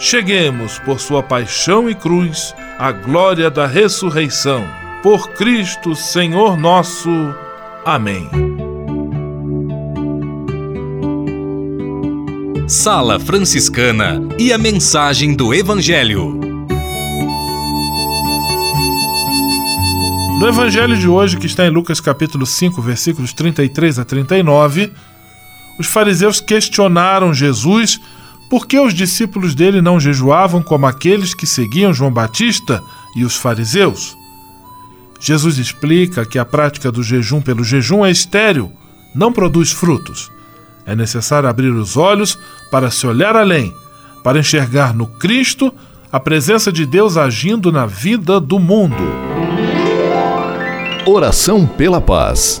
cheguemos, por sua paixão e cruz, à glória da ressurreição. Por Cristo, Senhor nosso. Amém. Sala Franciscana e a mensagem do Evangelho. No evangelho de hoje, que está em Lucas capítulo 5, versículos 33 a 39, os fariseus questionaram Jesus por que os discípulos dele não jejuavam como aqueles que seguiam João Batista e os fariseus. Jesus explica que a prática do jejum pelo jejum é estéril, não produz frutos. É necessário abrir os olhos para se olhar além, para enxergar no Cristo a presença de Deus agindo na vida do mundo. Oração pela paz.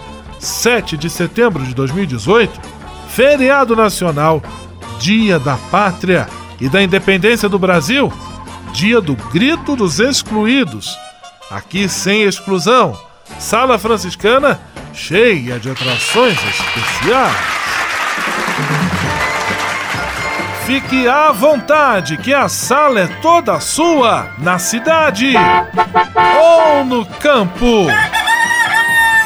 7 de setembro de 2018, feriado nacional, Dia da Pátria e da Independência do Brasil, Dia do Grito dos Excluídos. Aqui sem exclusão, sala franciscana cheia de atrações especiais. Fique à vontade, que a sala é toda sua, na cidade ou no campo.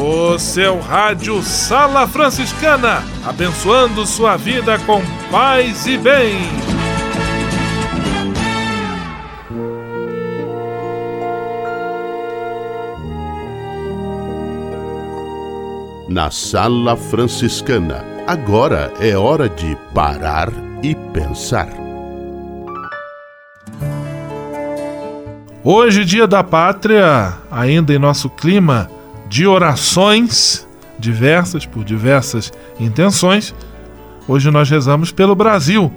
O seu rádio Sala Franciscana, abençoando sua vida com paz e bem. Na Sala Franciscana, agora é hora de parar e pensar. Hoje, dia da pátria, ainda em nosso clima de orações diversas, por diversas intenções, hoje nós rezamos pelo Brasil,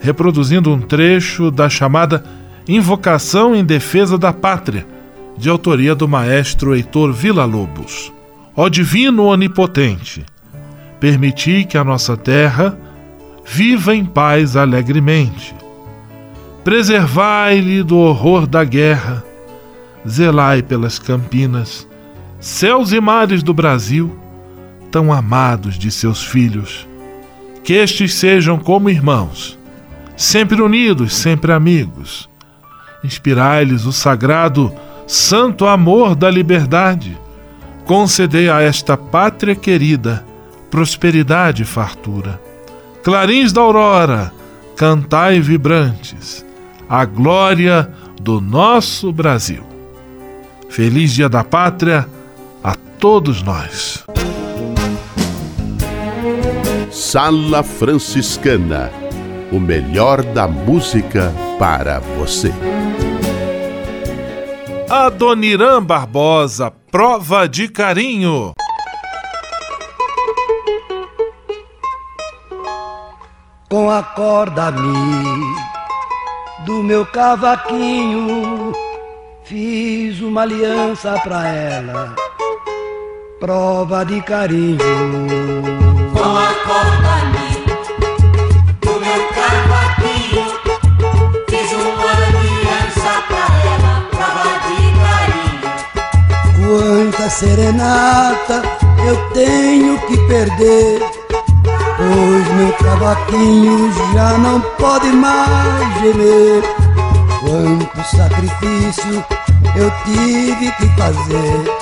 reproduzindo um trecho da chamada Invocação em Defesa da Pátria, de autoria do maestro Heitor Villa-Lobos. Ó Divino Onipotente, permiti que a nossa terra viva em paz alegremente Preservai-lhe do horror da guerra, zelai pelas campinas, céus e mares do Brasil, tão amados de seus filhos. Que estes sejam como irmãos, sempre unidos, sempre amigos. Inspirai-lhes o sagrado, santo amor da liberdade. Concedei a esta pátria querida prosperidade e fartura. Clarins da aurora, cantai vibrantes a glória do nosso Brasil. Feliz Dia da Pátria todos nós. Sala Franciscana o melhor da música para você. Adoniran Barbosa, prova de carinho. Com a corda me do meu cavaquinho. Fiz uma aliança pra ela, prova de carinho. Com a corda do meu cavaquinho, fiz uma aliança pra ela, prova de carinho. Quanta serenata eu tenho que perder Pois meu cavaquinho já não pode mais gemer Quanto sacrifício eu tive que fazer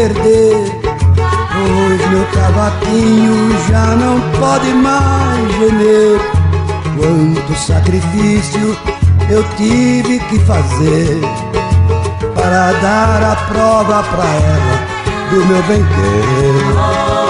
perder Pois meu cavaquinho já não pode mais gemer. Quanto sacrifício eu tive que fazer Para dar a prova pra ela do meu bem-querer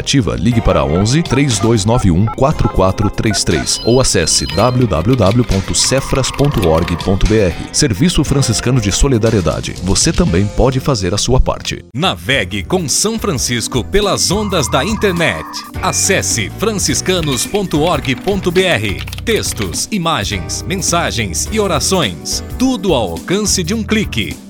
iniciativa, ligue para 11 3291 4433 ou acesse www.cefras.org.br. Serviço Franciscano de Solidariedade. Você também pode fazer a sua parte. Navegue com São Francisco pelas ondas da internet. Acesse franciscanos.org.br. Textos, imagens, mensagens e orações. Tudo ao alcance de um clique.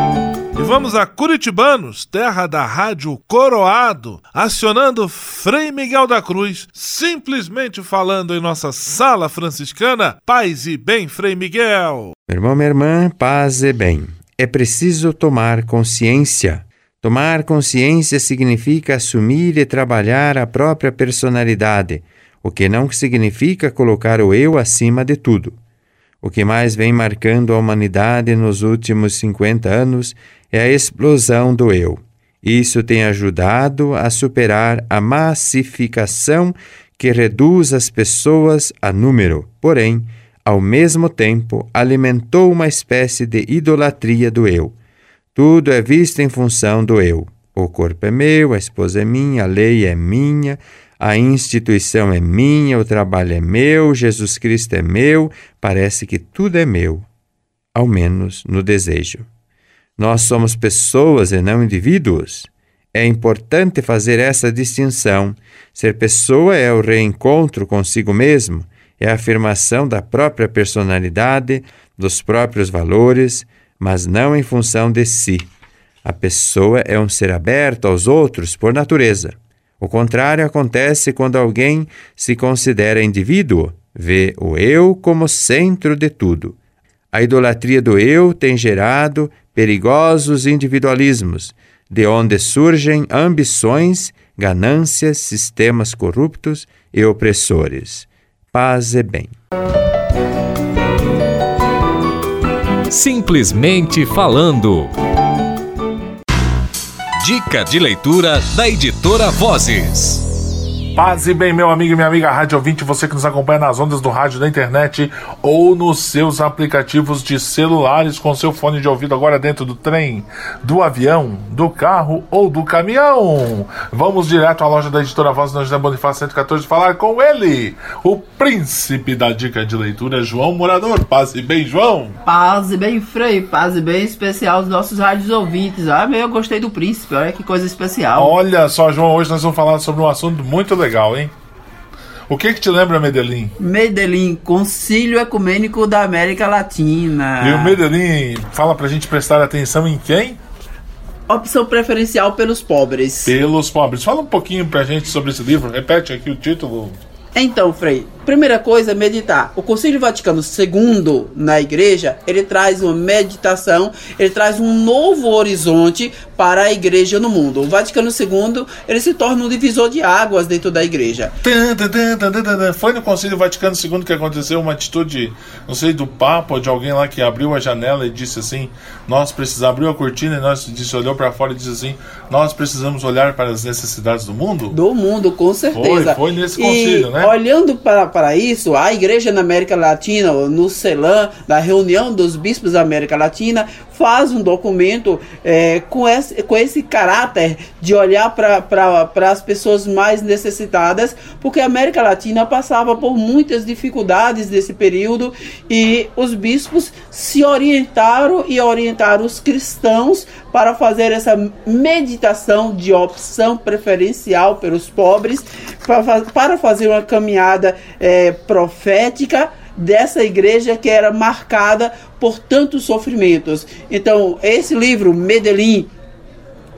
vamos a Curitibanos, terra da rádio Coroado, acionando Frei Miguel da Cruz, simplesmente falando em nossa sala franciscana. Paz e bem, Frei Miguel. Meu irmão, minha irmã, paz e bem. É preciso tomar consciência. Tomar consciência significa assumir e trabalhar a própria personalidade, o que não significa colocar o eu acima de tudo. O que mais vem marcando a humanidade nos últimos 50 anos é a explosão do eu. Isso tem ajudado a superar a massificação que reduz as pessoas a número, porém, ao mesmo tempo, alimentou uma espécie de idolatria do eu. Tudo é visto em função do eu. O corpo é meu, a esposa é minha, a lei é minha, a instituição é minha, o trabalho é meu, Jesus Cristo é meu, parece que tudo é meu, ao menos no desejo. Nós somos pessoas e não indivíduos. É importante fazer essa distinção. Ser pessoa é o reencontro consigo mesmo, é a afirmação da própria personalidade, dos próprios valores, mas não em função de si. A pessoa é um ser aberto aos outros por natureza. O contrário acontece quando alguém se considera indivíduo, vê o eu como centro de tudo. A idolatria do eu tem gerado perigosos individualismos, de onde surgem ambições, ganâncias, sistemas corruptos e opressores. Paz e bem. Simplesmente falando. Dica de leitura da editora Vozes. Paz e bem, meu amigo e minha amiga rádio ouvinte, você que nos acompanha nas ondas do rádio, da internet ou nos seus aplicativos de celulares com seu fone de ouvido agora dentro do trem, do avião, do carro ou do caminhão. Vamos direto à loja da editora Voz da José Bonifácio 114 falar com ele, o príncipe da dica de leitura, João Morador. Paz e bem, João. Paz e bem, Frei. Paz e bem especial aos nossos rádios ouvintes. Ah, meu, eu gostei do príncipe. Olha que coisa especial. Olha só, João, hoje nós vamos falar sobre um assunto muito legal, hein? O que que te lembra Medellín? Medellín, Concílio Ecumênico da América Latina. E o Medellín fala pra gente prestar atenção em quem? Opção preferencial pelos pobres. Pelos pobres. Fala um pouquinho pra gente sobre esse livro. Repete aqui o título. Então, Frei, primeira coisa, meditar. O Concílio Vaticano II na igreja, ele traz uma meditação, ele traz um novo horizonte para a igreja no mundo. O Vaticano II, ele se torna um divisor de águas dentro da igreja. Foi no Concílio Vaticano II que aconteceu uma atitude, não sei, do Papa ou de alguém lá que abriu a janela e disse assim: Nós precisamos, abriu a cortina e nós disse, olhou para fora e disse assim: Nós precisamos olhar para as necessidades do mundo? Do mundo, com certeza. Foi, foi nesse concílio, e, né? Olhando para, para isso, a igreja na América Latina, no CELAM, da reunião dos bispos da América Latina, faz um documento é, com, esse, com esse caráter de olhar para as pessoas mais necessitadas, porque a América Latina passava por muitas dificuldades nesse período e os bispos se orientaram e orientaram os cristãos para fazer essa meditação de opção preferencial pelos pobres, para, fazer uma caminhada é, profética dessa igreja que era marcada por tantos sofrimentos. Então, esse livro, Medellín,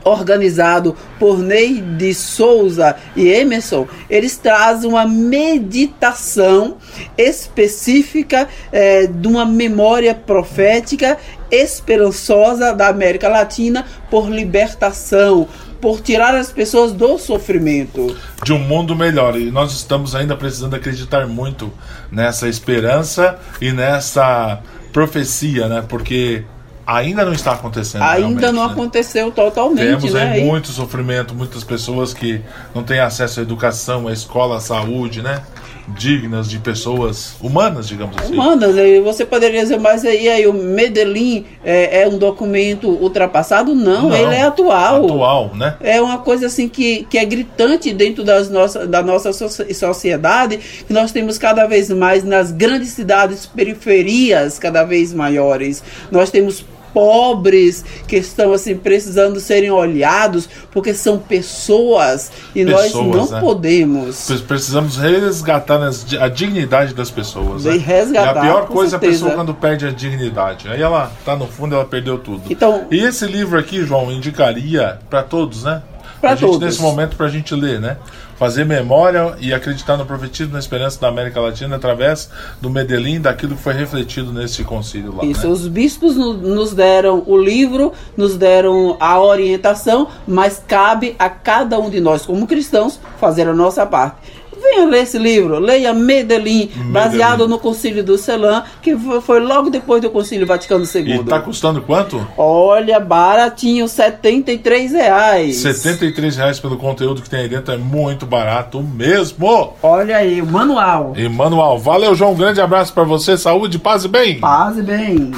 organizado por Ney de Souza e Emerson, eles trazem uma meditação específica é, de uma memória profética esperançosa da América Latina por libertação, por tirar as pessoas do sofrimento. De um mundo melhor. E nós estamos ainda precisando acreditar muito nessa esperança e nessa profecia, né? Porque ainda não está acontecendo. Ainda não né? aconteceu totalmente. Temos né? aí muito sofrimento, muitas pessoas que não têm acesso à educação, à escola, à saúde, né? Dignas de pessoas humanas, digamos assim. Humanas, você poderia dizer, mas aí, aí o Medellín é, é, um documento ultrapassado? Não, não, ele é atual. Atual, né? É uma coisa assim que, que é gritante dentro das nossa, da nossa sociedade, que nós temos cada vez mais nas grandes cidades, periferias cada vez maiores. Nós temos pobres que estão assim precisando serem olhados porque são pessoas e pessoas, nós não né? podemos precisamos resgatar a dignidade das pessoas né? resgatar, e a pior coisa certeza. é a pessoa quando perde a dignidade aí ela tá no fundo ela perdeu tudo então e esse livro aqui João indicaria para todos né para todos nesse momento para a gente ler né fazer memória e acreditar no profetismo na esperança da América Latina através do Medellín, daquilo que foi refletido nesse concílio lá. Isso, né? os bispos nos deram o livro, nos deram a orientação, mas cabe a cada um de nós, como cristãos, fazer a nossa parte. Venha ler esse livro, leia Medellín, Medellín. baseado no Concílio do Celan, que foi logo depois do Concílio Vaticano II. E está custando quanto? Olha, baratinho, 73 reais. 73 reais pelo conteúdo que tem aí dentro, é muito barato mesmo. Olha aí, o manual. E manual. Valeu, João, um grande abraço para você, saúde, paz e bem. Paz e bem.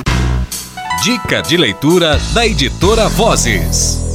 Dica de leitura da editora Vozes.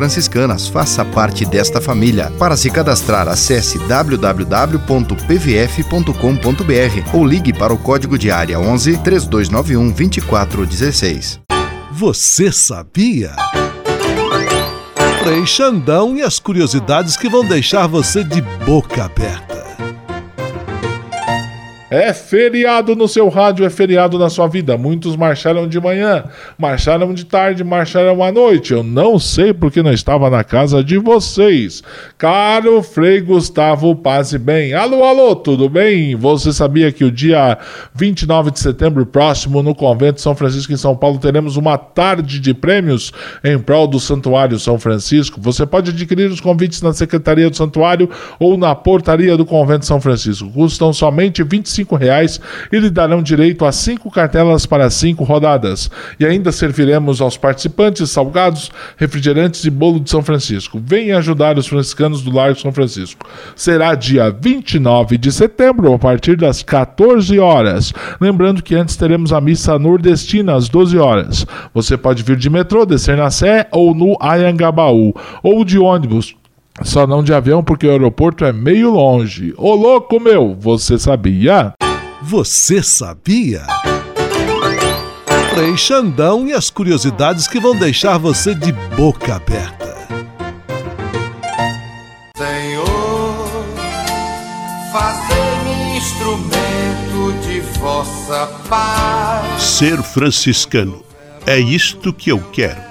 franciscanas. Faça parte desta família. Para se cadastrar, acesse www.pvf.com.br ou ligue para o código de área 11 3291 2416. Você sabia? Frei Xandão e as curiosidades que vão deixar você de boca aberta. É feriado no seu rádio, é feriado na sua vida. Muitos marcharam de manhã, marcharam de tarde, marcharam à noite. Eu não sei porque não estava na casa de vocês. Caro Frei Gustavo, passe bem. Alô, alô, tudo bem? Você sabia que o dia 29 de setembro próximo, no convento São Francisco em São Paulo, teremos uma tarde de prêmios em prol do Santuário São Francisco? Você pode adquirir os convites na Secretaria do Santuário ou na portaria do convento São Francisco. Custam somente 25 cinco reais e lhe darão direito a cinco cartelas para cinco rodadas. E ainda serviremos aos participantes salgados, refrigerantes e bolo de São Francisco. Venha ajudar os franciscanos do Largo São Francisco. Será dia 29 de setembro, a partir das 14 horas. Lembrando que antes teremos a missa nordestina às 12 horas. Você pode vir de metrô, descer na Sé ou no Ayangabaú, ou de ônibus só não de avião porque o aeroporto é meio longe. Ô louco meu, você sabia? Você sabia? Frei Xandão e as curiosidades que vão deixar você de boca aberta. Senhor, fazer-me instrumento de vossa paz. Ser franciscano. É isto que eu quero.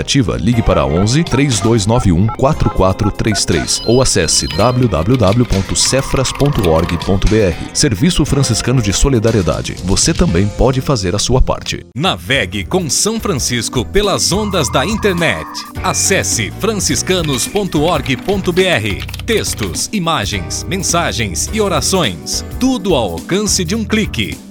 iniciativa, ligue para 11 3291 4433 ou acesse www.cefras.org.br. Serviço Franciscano de Solidariedade. Você também pode fazer a sua parte. Navegue com São Francisco pelas ondas da internet. Acesse franciscanos.org.br. Textos, imagens, mensagens e orações. Tudo ao alcance de um clique.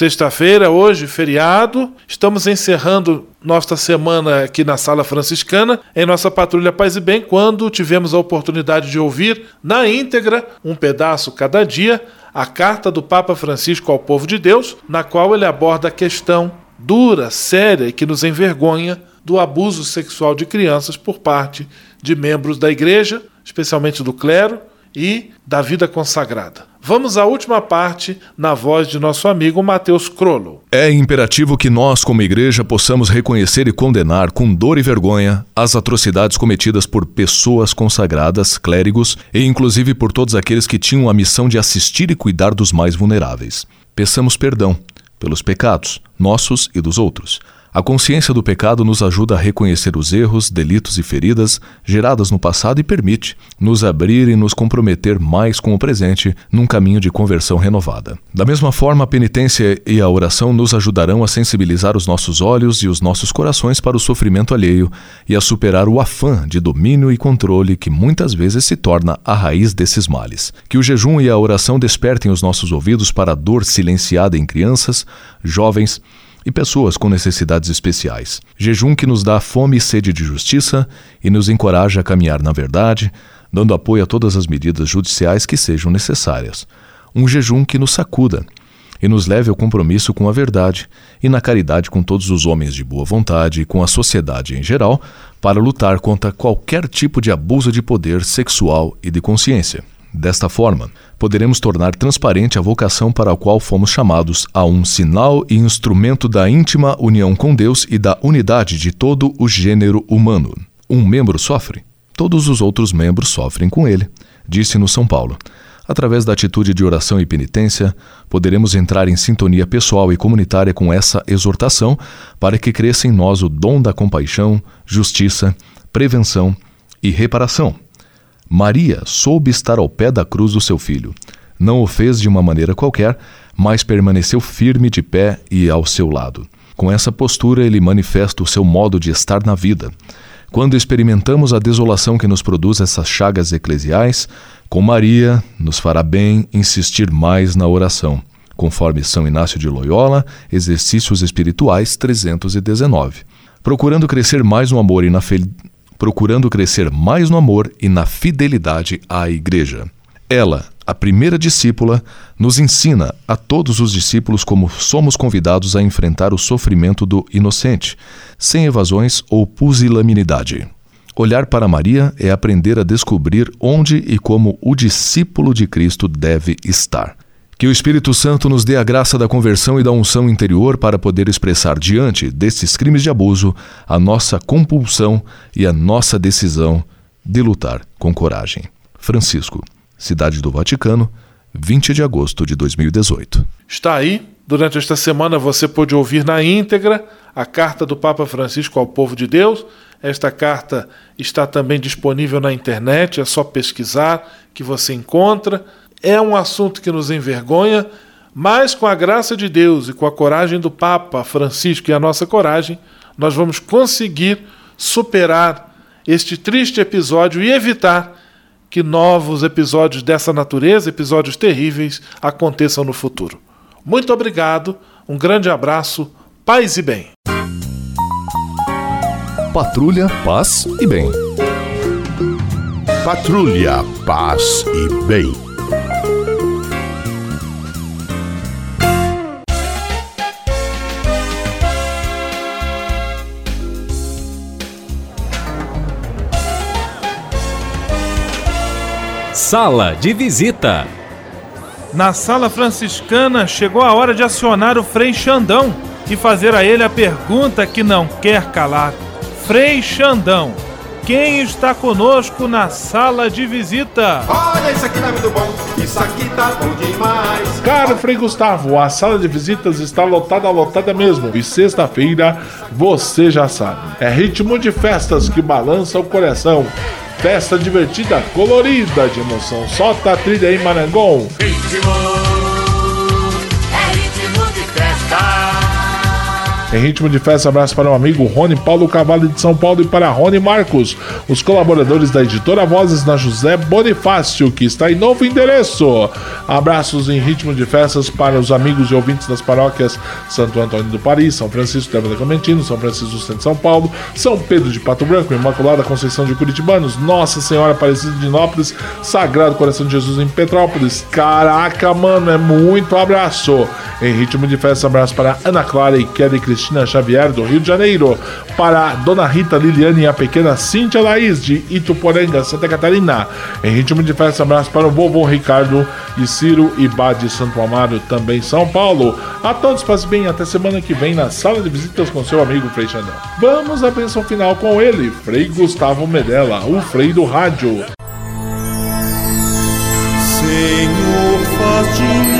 Sexta-feira, hoje, feriado. Estamos encerrando nossa semana aqui na Sala Franciscana, em nossa Patrulha Paz e Bem, quando tivemos a oportunidade de ouvir na íntegra, um pedaço cada dia, a carta do Papa Francisco ao povo de Deus, na qual ele aborda a questão dura, séria e que nos envergonha do abuso sexual de crianças por parte de membros da igreja, especialmente do clero e da vida consagrada. Vamos à última parte na voz de nosso amigo Mateus Crollo. É imperativo que nós, como igreja, possamos reconhecer e condenar com dor e vergonha as atrocidades cometidas por pessoas consagradas, clérigos e inclusive por todos aqueles que tinham a missão de assistir e cuidar dos mais vulneráveis. Peçamos perdão pelos pecados, nossos e dos outros A consciência do pecado nos ajuda a reconhecer os erros, delitos e feridas geradas no passado e permite nos abrir e nos comprometer mais com o presente num caminho de conversão renovada. Da mesma forma, a penitência e a oração nos ajudarão a sensibilizar os nossos olhos e os nossos corações para o sofrimento alheio e a superar o afã de domínio e controle que muitas vezes se torna a raiz desses males. Que o jejum e a oração despertem os nossos ouvidos para a dor silenciada em crianças, jovens, e pessoas com necessidades especiais. Jejum que nos dá fome e sede de justiça e nos encoraja a caminhar na verdade, dando apoio a todas as medidas judiciais que sejam necessárias. Um jejum que nos sacuda e nos leve ao compromisso com a verdade e na caridade com todos os homens de boa vontade e com a sociedade em geral, para lutar contra qualquer tipo de abuso de poder sexual e de consciência. Desta forma, poderemos tornar transparente a vocação para a qual fomos chamados a um sinal e instrumento da íntima união com Deus e da unidade de todo o gênero humano. Um membro sofre, todos os outros membros sofrem com ele, disse-nos São Paulo. Através da atitude de oração e penitência, poderemos entrar em sintonia pessoal e comunitária com essa exortação para que cresça em nós o dom da compaixão, justiça, prevenção e reparação Maria soube estar ao pé da cruz do seu filho. Não o fez de uma maneira qualquer, mas permaneceu firme de pé e ao seu lado. Com essa postura, ele manifesta o seu modo de estar na vida. Quando experimentamos a desolação que nos produz essas chagas eclesiais, com Maria nos fará bem insistir mais na oração, conforme São Inácio de Loyola, Exercícios Espirituais 319. Procurando crescer mais no amor e na, procurando crescer mais no amor e na fidelidade à Igreja. Ela, a primeira discípula, nos ensina a todos os discípulos como somos convidados a enfrentar o sofrimento do inocente, sem evasões ou pusilanimidade. Olhar para Maria é aprender a descobrir onde e como o discípulo de Cristo deve estar. Que o Espírito Santo nos dê a graça da conversão e da unção interior para poder expressar diante desses crimes de abuso a nossa compulsão e a nossa decisão de lutar com coragem. Francisco, Cidade do Vaticano, 20 de agosto de 2018. Está aí. Durante esta semana você pôde ouvir na íntegra a carta do Papa Francisco ao povo de Deus. Esta carta está também disponível na internet, é só pesquisar que você encontra. É um assunto que nos envergonha, mas com a graça de Deus e com a coragem do Papa Francisco e a nossa coragem, nós vamos conseguir superar este triste episódio e evitar que novos episódios dessa natureza, episódios terríveis, aconteçam no futuro. Muito obrigado, um grande abraço, paz e bem. Patrulha, paz e bem. Patrulha, paz e bem. Sala de visita. Na sala franciscana chegou a hora de acionar o Frei Xandão e fazer a ele a pergunta que não quer calar. Frei Xandão, quem está conosco na sala de visita? Olha, isso aqui tá muito bom, isso aqui tá bom demais. Caro Frei Gustavo, a sala de visitas está lotada, lotada mesmo. E sexta-feira, você já sabe, é ritmo de festas que balança o coração. Festa divertida, colorida, de emoção. Solta a trilha aí, Marangon. Ritmo, Em ritmo de festa, abraço para o amigo Rony Paulo Cavalli de São Paulo e para Rony Marcos, os colaboradores da editora Vozes na José Bonifácio, que está em novo endereço. Abraços em ritmo de festas para os amigos e ouvintes das paróquias Santo Antônio do Paris, São Francisco de Clementino, São Francisco do Centro de São Paulo, São Pedro de Pato Branco, Imaculada Conceição de Curitibanos, Nossa Senhora Aparecida de Nópolis, Sagrado Coração de Jesus em Petrópolis. Caraca, mano, é muito abraço. Em ritmo de festa, abraço para Ana Clara e Kelly Cristina Xavier, do Rio de Janeiro. Para Dona Rita Liliane e a pequena Cíntia Laís, de Ituporanga, Santa Catarina. Em ritmo de festa, abraço para o vovô Ricardo e Ciro e Bá de Santo Amaro, também São Paulo. A todos, paz e bem, até semana que vem na sala de visitas com seu amigo Frei Xandão. Vamos à bênção final com ele, Frei Gustavo Medella, o Frei do Rádio. Senhor, faz de mim